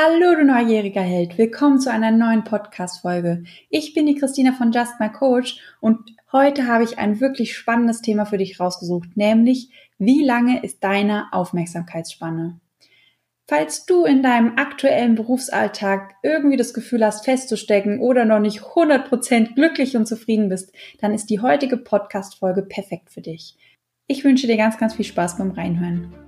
Hallo, du neugieriger Held. Willkommen zu einer neuen Podcast-Folge. Ich bin die Christina von Just My Coach und heute habe ich ein wirklich spannendes Thema für dich rausgesucht, nämlich wie lange ist deine Aufmerksamkeitsspanne? Falls du in deinem aktuellen Berufsalltag irgendwie das Gefühl hast, festzustecken oder noch nicht 100% glücklich und zufrieden bist, dann ist die heutige Podcast-Folge perfekt für dich. Ich wünsche dir ganz, ganz viel Spaß beim Reinhören.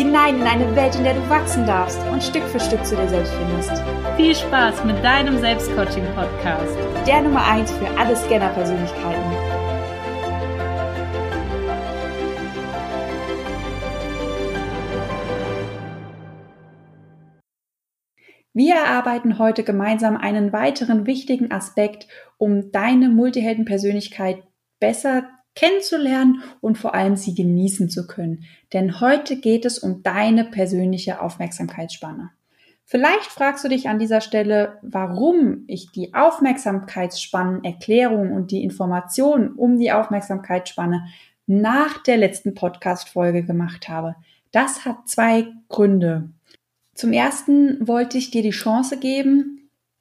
hinein in eine Welt, in der du wachsen darfst und Stück für Stück zu dir selbst findest. Viel Spaß mit deinem Selbstcoaching-Podcast. Der Nummer 1 für alle Scanner-Persönlichkeiten. Wir erarbeiten heute gemeinsam einen weiteren wichtigen Aspekt, um deine Multihelden-Persönlichkeit besser kennenzulernen und vor allem sie genießen zu können. Denn heute geht es um deine persönliche Aufmerksamkeitsspanne. Vielleicht fragst du dich an dieser Stelle, warum ich die Aufmerksamkeitsspannenerklärung und die Informationen um die Aufmerksamkeitsspanne nach der letzten Podcast-Folge gemacht habe. Das hat zwei Gründe. Zum ersten wollte ich dir die Chance geben,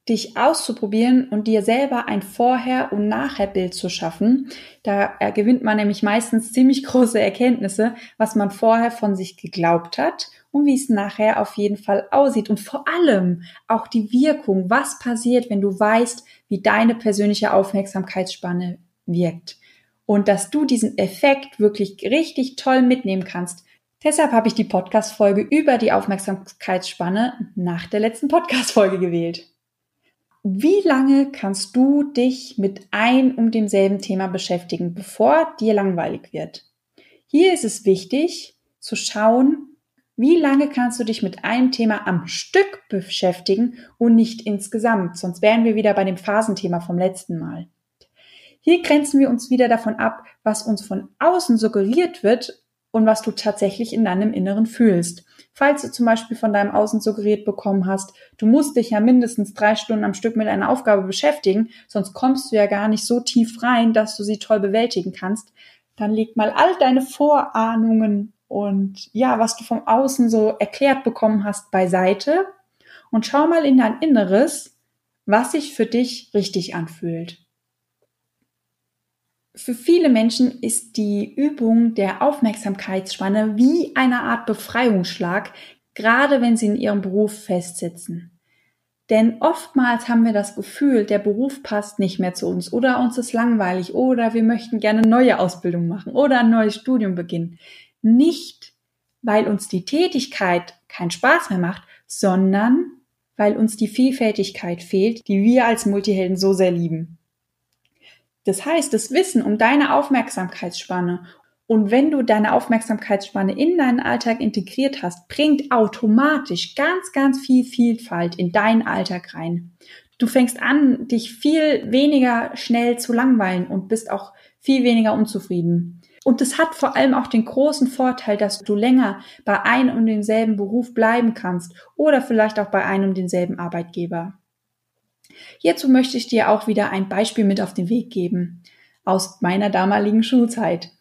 dich auszuprobieren und dir selber ein Vorher- und Nachher-Bild zu schaffen. Da gewinnt man nämlich meistens ziemlich große Erkenntnisse, was man vorher von sich geglaubt hat und wie es nachher auf jeden Fall aussieht. Und vor allem auch die Wirkung, was passiert, wenn du weißt, wie deine persönliche Aufmerksamkeitsspanne wirkt. Und dass du diesen Effekt wirklich richtig toll mitnehmen kannst. Deshalb habe ich die Podcast-Folge über die Aufmerksamkeitsspanne nach der letzten Podcast-Folge gewählt. Wie lange kannst du dich mit ein um demselben Thema beschäftigen, bevor dir langweilig wird? Hier ist es wichtig zu schauen, wie lange kannst du dich mit einem Thema am Stück beschäftigen und nicht insgesamt, sonst wären wir wieder bei dem Phasenthema vom letzten Mal. Hier grenzen wir uns wieder davon ab, was uns von außen suggeriert wird und was du tatsächlich in deinem Inneren fühlst. Falls du zum Beispiel von deinem Außen suggeriert bekommen hast, du musst dich ja mindestens drei Stunden am Stück mit einer Aufgabe beschäftigen, sonst kommst du ja gar nicht so tief rein, dass du sie toll bewältigen kannst, dann leg mal all deine Vorahnungen und ja, was du vom Außen so erklärt bekommen hast, beiseite und schau mal in dein Inneres, was sich für dich richtig anfühlt. Für viele Menschen ist die Übung der Aufmerksamkeitsspanne wie eine Art Befreiungsschlag, gerade wenn sie in ihrem Beruf festsitzen. Denn oftmals haben wir das Gefühl, der Beruf passt nicht mehr zu uns oder uns ist langweilig oder wir möchten gerne neue Ausbildung machen oder ein neues Studium beginnen. Nicht, weil uns die Tätigkeit keinen Spaß mehr macht, sondern weil uns die Vielfältigkeit fehlt, die wir als Multihelden so sehr lieben. Das heißt, das Wissen um deine Aufmerksamkeitsspanne und wenn du deine Aufmerksamkeitsspanne in deinen Alltag integriert hast, bringt automatisch ganz, ganz viel Vielfalt in deinen Alltag rein. Du fängst an, dich viel weniger schnell zu langweilen und bist auch viel weniger unzufrieden. Und es hat vor allem auch den großen Vorteil, dass du länger bei einem und demselben Beruf bleiben kannst oder vielleicht auch bei einem und demselben Arbeitgeber. Hierzu möchte ich dir auch wieder ein Beispiel mit auf den Weg geben aus meiner damaligen Schulzeit.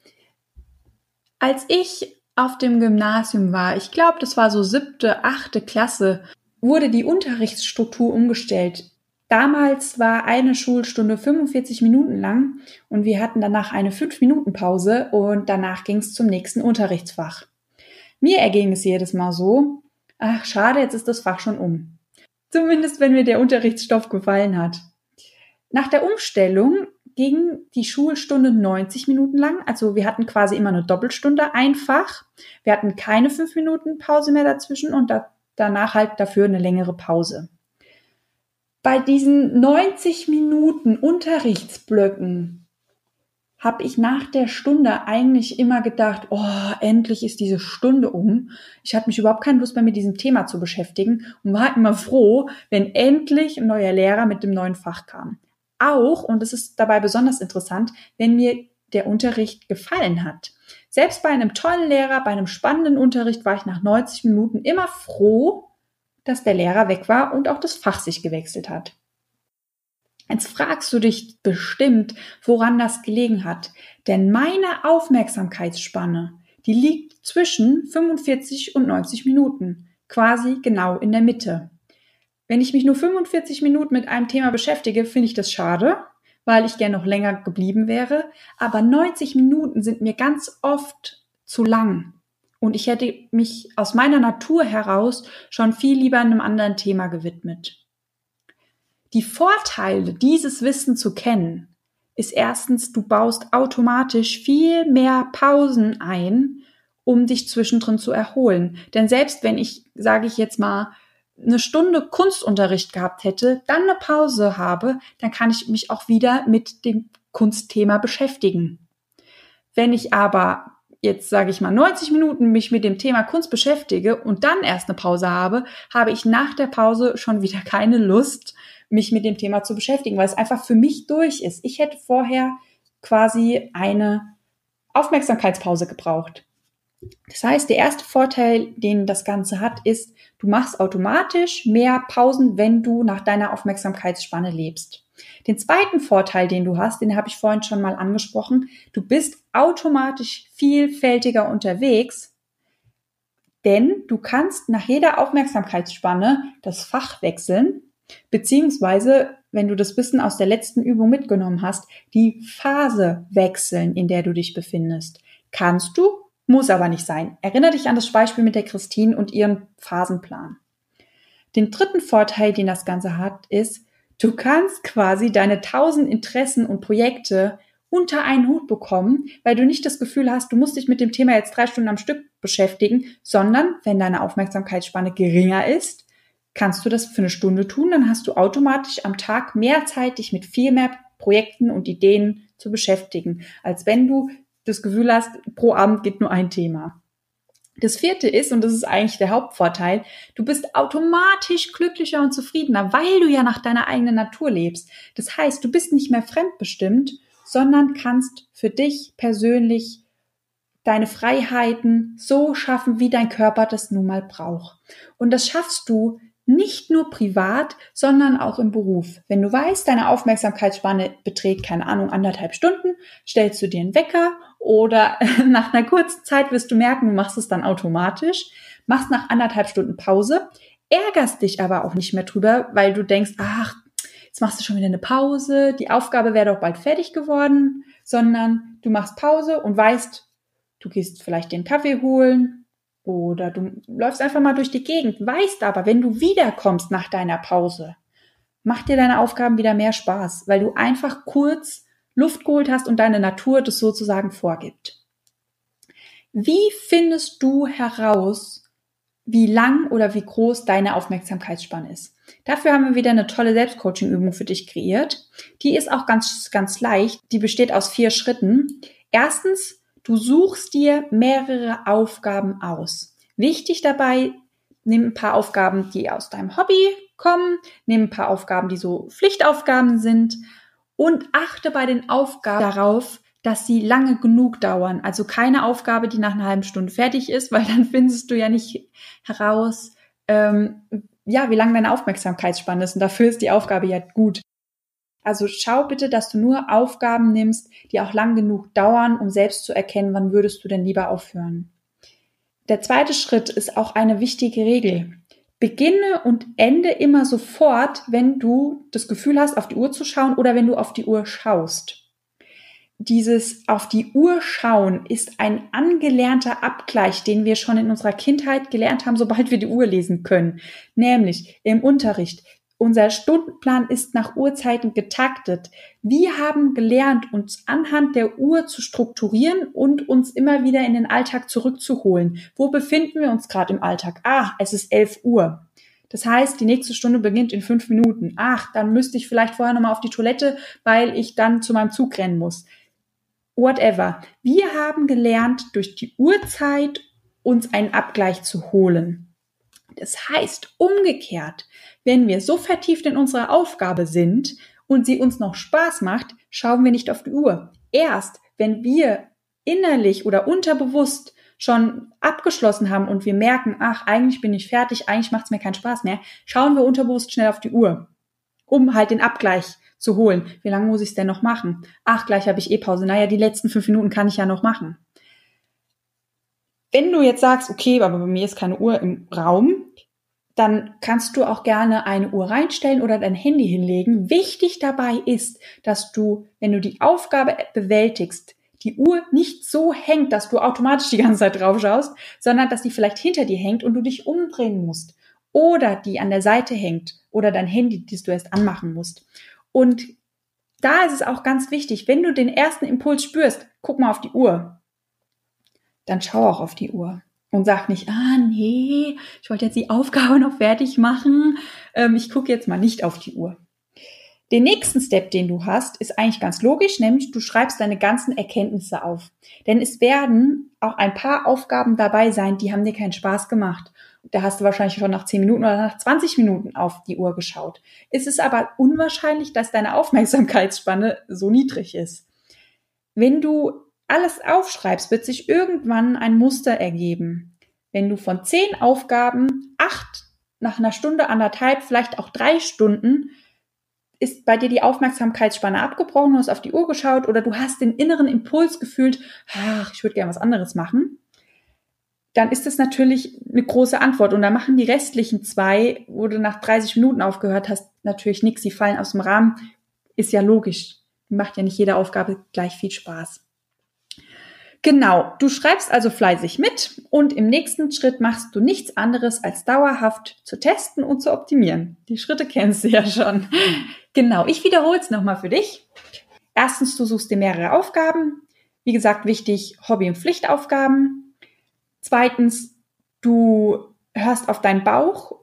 Als ich auf dem Gymnasium war, ich glaube, das war so siebte, achte Klasse, wurde die Unterrichtsstruktur umgestellt. Damals war eine Schulstunde 45 Minuten lang und wir hatten danach eine 5-Minuten-Pause und danach ging es zum nächsten Unterrichtsfach. Mir erging es jedes Mal so, ach schade, jetzt ist das Fach schon um. Zumindest wenn mir der Unterrichtsstoff gefallen hat. Nach der Umstellung ging die Schulstunde 90 Minuten lang. Also wir hatten quasi immer eine Doppelstunde einfach. Wir hatten keine fünf Minuten Pause mehr dazwischen und da, danach halt dafür eine längere Pause. Bei diesen 90 Minuten Unterrichtsblöcken habe ich nach der Stunde eigentlich immer gedacht, oh, endlich ist diese Stunde um. Ich hatte mich überhaupt keine Lust mehr mit diesem Thema zu beschäftigen und war immer froh, wenn endlich ein neuer Lehrer mit dem neuen Fach kam. Auch, und das ist dabei besonders interessant, wenn mir der Unterricht gefallen hat. Selbst bei einem tollen Lehrer, bei einem spannenden Unterricht war ich nach 90 Minuten immer froh, dass der Lehrer weg war und auch das Fach sich gewechselt hat. Jetzt fragst du dich bestimmt, woran das gelegen hat. Denn meine Aufmerksamkeitsspanne, die liegt zwischen 45 und 90 Minuten, quasi genau in der Mitte. Wenn ich mich nur 45 Minuten mit einem Thema beschäftige, finde ich das schade, weil ich gern noch länger geblieben wäre. Aber 90 Minuten sind mir ganz oft zu lang. Und ich hätte mich aus meiner Natur heraus schon viel lieber einem anderen Thema gewidmet. Die Vorteile, dieses Wissen zu kennen, ist erstens, du baust automatisch viel mehr Pausen ein, um dich zwischendrin zu erholen. Denn selbst wenn ich, sage ich jetzt mal, eine Stunde Kunstunterricht gehabt hätte, dann eine Pause habe, dann kann ich mich auch wieder mit dem Kunstthema beschäftigen. Wenn ich aber jetzt sage ich mal 90 Minuten mich mit dem Thema Kunst beschäftige und dann erst eine Pause habe, habe ich nach der Pause schon wieder keine Lust, mich mit dem Thema zu beschäftigen, weil es einfach für mich durch ist. Ich hätte vorher quasi eine Aufmerksamkeitspause gebraucht. Das heißt, der erste Vorteil, den das Ganze hat, ist, du machst automatisch mehr Pausen, wenn du nach deiner Aufmerksamkeitsspanne lebst. Den zweiten Vorteil, den du hast, den habe ich vorhin schon mal angesprochen, du bist automatisch vielfältiger unterwegs, denn du kannst nach jeder Aufmerksamkeitsspanne das Fach wechseln Beziehungsweise, wenn du das Wissen aus der letzten Übung mitgenommen hast, die Phase wechseln, in der du dich befindest. Kannst du, muss aber nicht sein. Erinnere dich an das Beispiel mit der Christine und ihren Phasenplan. Den dritten Vorteil, den das Ganze hat, ist, du kannst quasi deine tausend Interessen und Projekte unter einen Hut bekommen, weil du nicht das Gefühl hast, du musst dich mit dem Thema jetzt drei Stunden am Stück beschäftigen, sondern wenn deine Aufmerksamkeitsspanne geringer ist, kannst du das für eine Stunde tun, dann hast du automatisch am Tag mehr Zeit, dich mit viel mehr Projekten und Ideen zu beschäftigen, als wenn du das Gefühl hast, pro Abend geht nur ein Thema. Das vierte ist, und das ist eigentlich der Hauptvorteil, du bist automatisch glücklicher und zufriedener, weil du ja nach deiner eigenen Natur lebst. Das heißt, du bist nicht mehr fremdbestimmt, sondern kannst für dich persönlich deine Freiheiten so schaffen, wie dein Körper das nun mal braucht. Und das schaffst du, nicht nur privat, sondern auch im Beruf. Wenn du weißt, deine Aufmerksamkeitsspanne beträgt, keine Ahnung, anderthalb Stunden, stellst du dir einen Wecker oder nach einer kurzen Zeit wirst du merken, du machst es dann automatisch, machst nach anderthalb Stunden Pause, ärgerst dich aber auch nicht mehr drüber, weil du denkst, ach, jetzt machst du schon wieder eine Pause, die Aufgabe wäre doch bald fertig geworden, sondern du machst Pause und weißt, du gehst vielleicht den Kaffee holen, oder du läufst einfach mal durch die Gegend, weißt aber, wenn du wiederkommst nach deiner Pause, macht dir deine Aufgaben wieder mehr Spaß, weil du einfach kurz Luft geholt hast und deine Natur das sozusagen vorgibt. Wie findest du heraus, wie lang oder wie groß deine Aufmerksamkeitsspanne ist? Dafür haben wir wieder eine tolle Selbstcoaching-Übung für dich kreiert. Die ist auch ganz, ganz leicht. Die besteht aus vier Schritten. Erstens Du suchst dir mehrere Aufgaben aus. Wichtig dabei, nimm ein paar Aufgaben, die aus deinem Hobby kommen, nimm ein paar Aufgaben, die so Pflichtaufgaben sind und achte bei den Aufgaben darauf, dass sie lange genug dauern. Also keine Aufgabe, die nach einer halben Stunde fertig ist, weil dann findest du ja nicht heraus, ähm, ja, wie lange deine Aufmerksamkeitsspanne ist. Und dafür ist die Aufgabe ja gut. Also schau bitte, dass du nur Aufgaben nimmst, die auch lang genug dauern, um selbst zu erkennen, wann würdest du denn lieber aufhören. Der zweite Schritt ist auch eine wichtige Regel. Beginne und ende immer sofort, wenn du das Gefühl hast, auf die Uhr zu schauen oder wenn du auf die Uhr schaust. Dieses auf die Uhr schauen ist ein angelernter Abgleich, den wir schon in unserer Kindheit gelernt haben, sobald wir die Uhr lesen können. Nämlich im Unterricht. Unser Stundenplan ist nach Uhrzeiten getaktet. Wir haben gelernt, uns anhand der Uhr zu strukturieren und uns immer wieder in den Alltag zurückzuholen. Wo befinden wir uns gerade im Alltag? Ah, es ist 11 Uhr. Das heißt, die nächste Stunde beginnt in fünf Minuten. Ach, dann müsste ich vielleicht vorher nochmal auf die Toilette, weil ich dann zu meinem Zug rennen muss. whatever. Wir haben gelernt, durch die Uhrzeit uns einen Abgleich zu holen. Das heißt, umgekehrt, wenn wir so vertieft in unserer Aufgabe sind und sie uns noch Spaß macht, schauen wir nicht auf die Uhr. Erst wenn wir innerlich oder unterbewusst schon abgeschlossen haben und wir merken, ach, eigentlich bin ich fertig, eigentlich macht es mir keinen Spaß mehr, schauen wir unterbewusst schnell auf die Uhr, um halt den Abgleich zu holen. Wie lange muss ich es denn noch machen? Ach, gleich habe ich eh Pause. Naja, die letzten fünf Minuten kann ich ja noch machen. Wenn du jetzt sagst, okay, aber bei mir ist keine Uhr im Raum, dann kannst du auch gerne eine Uhr reinstellen oder dein Handy hinlegen. Wichtig dabei ist, dass du, wenn du die Aufgabe bewältigst, die Uhr nicht so hängt, dass du automatisch die ganze Zeit drauf schaust, sondern dass die vielleicht hinter dir hängt und du dich umdrehen musst. Oder die an der Seite hängt oder dein Handy, das du erst anmachen musst. Und da ist es auch ganz wichtig, wenn du den ersten Impuls spürst, guck mal auf die Uhr. Dann schau auch auf die Uhr und sag nicht, ah nee, ich wollte jetzt die Aufgabe noch fertig machen. Ähm, ich gucke jetzt mal nicht auf die Uhr. Den nächsten Step, den du hast, ist eigentlich ganz logisch, nämlich du schreibst deine ganzen Erkenntnisse auf. Denn es werden auch ein paar Aufgaben dabei sein, die haben dir keinen Spaß gemacht. Da hast du wahrscheinlich schon nach 10 Minuten oder nach 20 Minuten auf die Uhr geschaut. Es ist aber unwahrscheinlich, dass deine Aufmerksamkeitsspanne so niedrig ist. Wenn du alles aufschreibst, wird sich irgendwann ein Muster ergeben. Wenn du von 10 Aufgaben acht nach einer Stunde, anderthalb, vielleicht auch drei Stunden ist bei dir die Aufmerksamkeitsspanne abgebrochen, du hast auf die Uhr geschaut oder du hast den inneren Impuls gefühlt, ach, ich würde gerne was anderes machen, dann ist das natürlich eine große Antwort. Und da machen die restlichen zwei, wo du nach 30 Minuten aufgehört hast, natürlich nichts. Die fallen aus dem Rahmen. Ist ja logisch. Macht ja nicht jede Aufgabe gleich viel Spaß. Genau, du schreibst also fleißig mit und im nächsten Schritt machst du nichts anderes als dauerhaft zu testen und zu optimieren. Die Schritte kennst du ja schon. Genau, ich wiederhole es nochmal für dich. Erstens, du suchst dir mehrere Aufgaben. Wie gesagt, wichtig, Hobby- und Pflichtaufgaben. Zweitens, du hörst auf deinen Bauch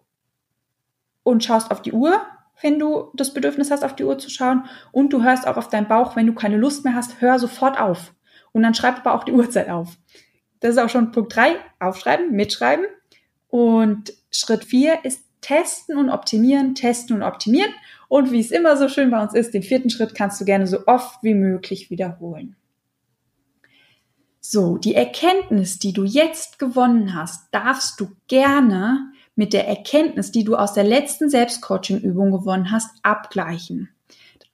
und schaust auf die Uhr, wenn du das Bedürfnis hast, auf die Uhr zu schauen. Und du hörst auch auf deinen Bauch, wenn du keine Lust mehr hast, hör sofort auf. Und dann schreib aber auch die Uhrzeit auf. Das ist auch schon Punkt drei: aufschreiben, mitschreiben. Und Schritt vier ist testen und optimieren, testen und optimieren. Und wie es immer so schön bei uns ist, den vierten Schritt kannst du gerne so oft wie möglich wiederholen. So, die Erkenntnis, die du jetzt gewonnen hast, darfst du gerne mit der Erkenntnis, die du aus der letzten Selbstcoaching-Übung gewonnen hast, abgleichen.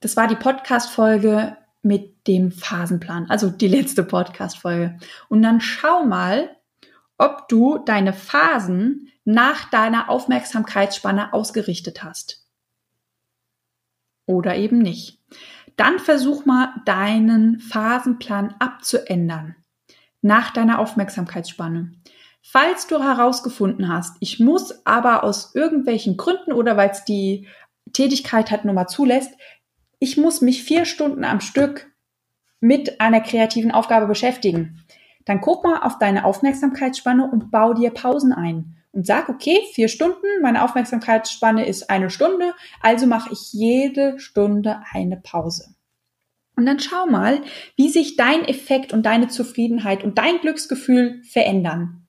Das war die Podcast-Folge mit dem Phasenplan, also die letzte Podcast-Folge. Und dann schau mal, ob du deine Phasen nach deiner Aufmerksamkeitsspanne ausgerichtet hast. Oder eben nicht. Dann versuch mal deinen Phasenplan abzuändern nach deiner Aufmerksamkeitsspanne. Falls du herausgefunden hast, ich muss aber aus irgendwelchen Gründen oder weil es die Tätigkeit halt nur mal zulässt, ich muss mich vier Stunden am Stück mit einer kreativen Aufgabe beschäftigen. Dann guck mal auf deine Aufmerksamkeitsspanne und bau dir Pausen ein. Und sag, okay, vier Stunden, meine Aufmerksamkeitsspanne ist eine Stunde, also mache ich jede Stunde eine Pause. Und dann schau mal, wie sich dein Effekt und deine Zufriedenheit und dein Glücksgefühl verändern.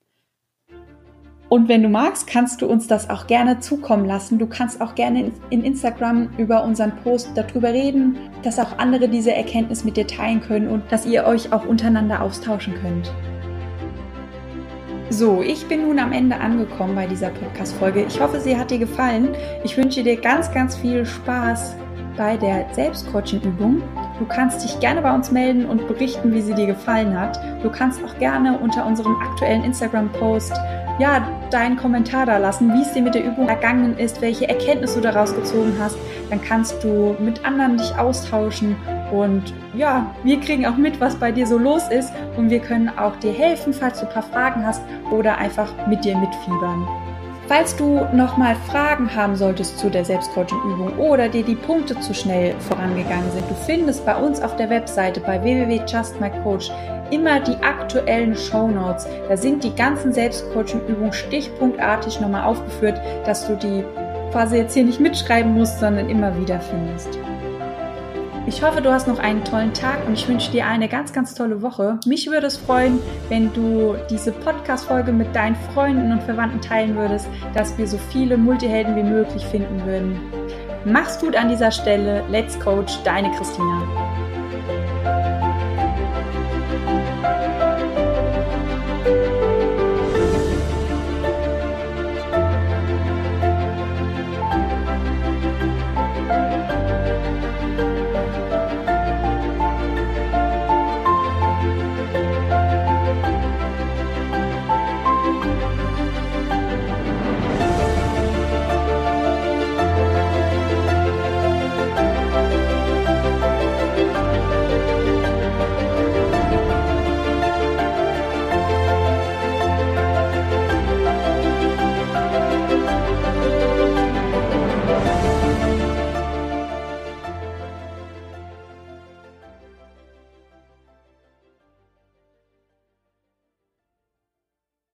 Und wenn du magst, kannst du uns das auch gerne zukommen lassen. Du kannst auch gerne in Instagram über unseren Post darüber reden, dass auch andere diese Erkenntnis mit dir teilen können und dass ihr euch auch untereinander austauschen könnt. So, ich bin nun am Ende angekommen bei dieser Podcast-Folge. Ich hoffe, sie hat dir gefallen. Ich wünsche dir ganz, ganz viel Spaß bei der Selbstcoaching-Übung. Du kannst dich gerne bei uns melden und berichten, wie sie dir gefallen hat. Du kannst auch gerne unter unserem aktuellen Instagram-Post ja, deinen Kommentar da lassen, wie es dir mit der Übung ergangen ist, welche Erkenntnisse du daraus gezogen hast. Dann kannst du mit anderen dich austauschen und ja, wir kriegen auch mit, was bei dir so los ist und wir können auch dir helfen, falls du ein paar Fragen hast oder einfach mit dir mitfiebern. Falls du nochmal Fragen haben solltest zu der Selbstcoaching-Übung oder dir die Punkte zu schnell vorangegangen sind, du findest bei uns auf der Webseite bei www.justmycoach immer die aktuellen Show Notes. Da sind die ganzen Selbstcoaching-Übungen stichpunktartig nochmal aufgeführt, dass du die quasi jetzt hier nicht mitschreiben musst, sondern immer wieder findest. Ich hoffe, du hast noch einen tollen Tag und ich wünsche dir eine ganz, ganz tolle Woche. Mich würde es freuen, wenn du diese Podcast-Folge mit deinen Freunden und Verwandten teilen würdest, dass wir so viele Multihelden wie möglich finden würden. Mach's gut an dieser Stelle. Let's Coach, deine Christina.